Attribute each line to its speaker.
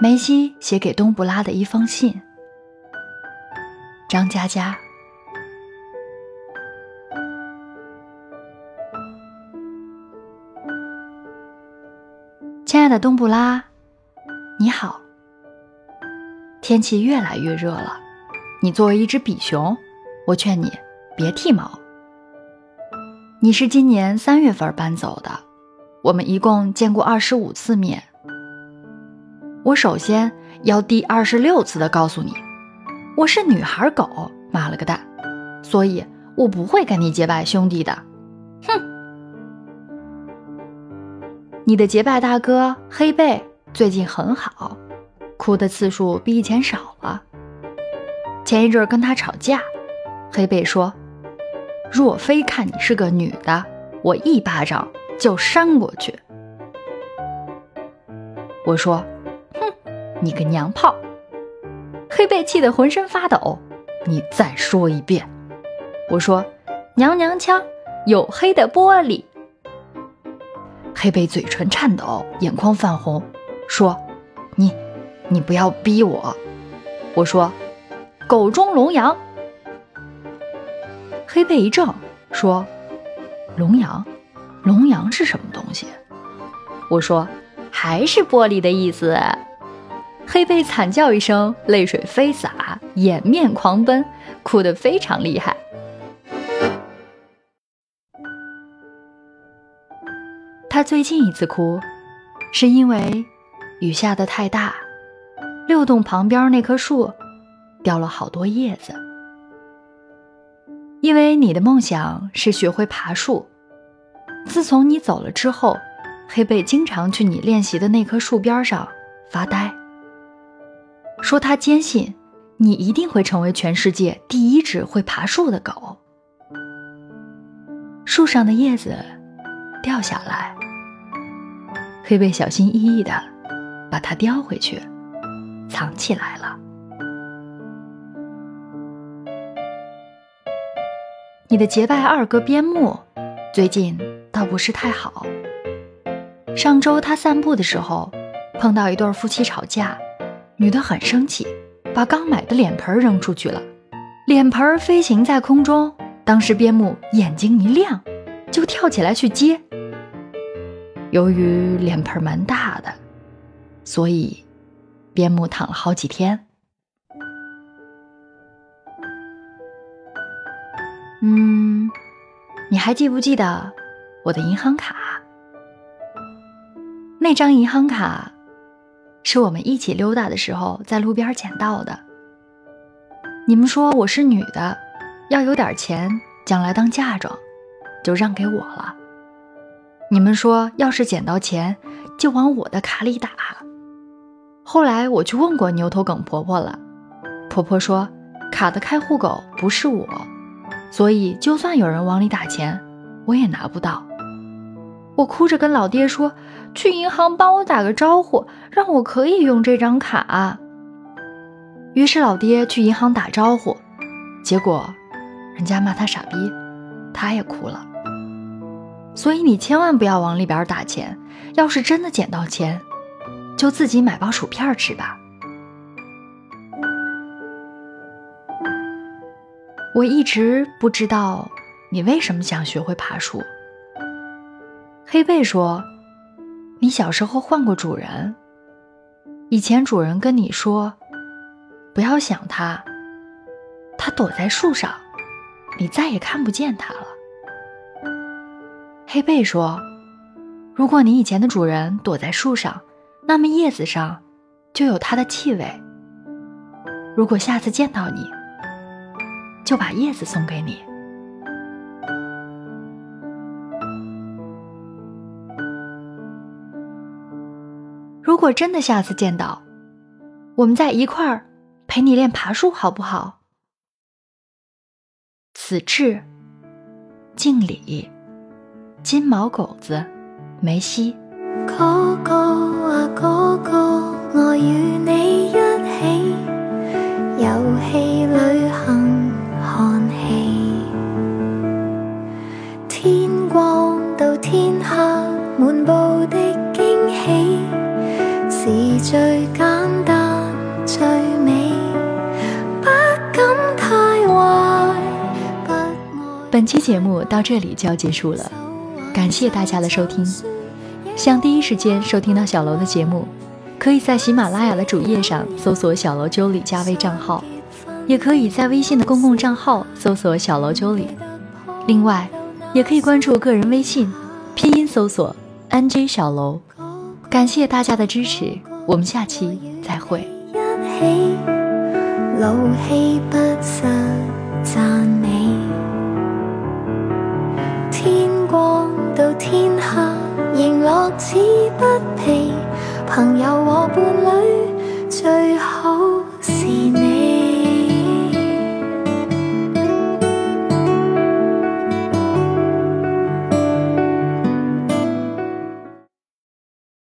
Speaker 1: 梅西写给东布拉的一封信。张嘉佳，亲爱的东布拉，你好。天气越来越热了，你作为一只比熊，我劝你别剃毛。你是今年三月份搬走的，我们一共见过二十五次面。我首先要第二十六次的告诉你，我是女孩狗，妈了个蛋，所以我不会跟你结拜兄弟的。哼！你的结拜大哥黑贝最近很好，哭的次数比以前少了。前一阵跟他吵架，黑贝说：“若非看你是个女的，我一巴掌就扇过去。”我说。你个娘炮！黑贝气得浑身发抖。你再说一遍。我说，娘娘腔，黝黑的玻璃。黑贝嘴唇颤抖，眼眶泛红，说：“你，你不要逼我。”我说：“狗中龙阳。”黑贝一怔，说：“龙阳，龙阳是什么东西？”我说：“还是玻璃的意思。”黑贝惨叫一声，泪水飞洒，掩面狂奔，哭得非常厉害。他最近一次哭，是因为雨下的太大，六栋旁边那棵树掉了好多叶子。因为你的梦想是学会爬树，自从你走了之后，黑贝经常去你练习的那棵树边上发呆。说他坚信，你一定会成为全世界第一只会爬树的狗。树上的叶子掉下来，黑贝小心翼翼的把它叼回去，藏起来了。你的结拜二哥边牧最近倒不是太好。上周他散步的时候，碰到一对夫妻吵架。女的很生气，把刚买的脸盆扔出去了，脸盆飞行在空中。当时边牧眼睛一亮，就跳起来去接。由于脸盆蛮大的，所以边牧躺了好几天。嗯，你还记不记得我的银行卡？那张银行卡。是我们一起溜达的时候在路边捡到的。你们说我是女的，要有点钱，将来当嫁妆，就让给我了。你们说要是捡到钱，就往我的卡里打。后来我去问过牛头梗婆婆了，婆婆说卡的开户狗不是我，所以就算有人往里打钱，我也拿不到。我哭着跟老爹说。去银行帮我打个招呼，让我可以用这张卡。于是老爹去银行打招呼，结果人家骂他傻逼，他也哭了。所以你千万不要往里边打钱，要是真的捡到钱，就自己买包薯片吃吧。我一直不知道你为什么想学会爬树。黑贝说。你小时候换过主人，以前主人跟你说，不要想他，他躲在树上，你再也看不见他了。黑贝说，如果你以前的主人躲在树上，那么叶子上就有他的气味。如果下次见到你，就把叶子送给你。如果真的下次见到，我们在一块儿陪你练爬树，好不好？此致，敬礼，金毛狗子，梅西。哥哥啊哥哥，我与你一起本期节目到这里就要结束了，感谢大家的收听。想第一时间收听到小楼的节目，可以在喜马拉雅的主页上搜索“小楼九里”加微账号，也可以在微信的公共账号搜索“小楼九里”。另外，也可以关注个人微信，拼音搜索 “nj 小楼”。感谢大家的支持，我们下期再会。天天下，仍乐此不疲。朋友和伴侣，最好。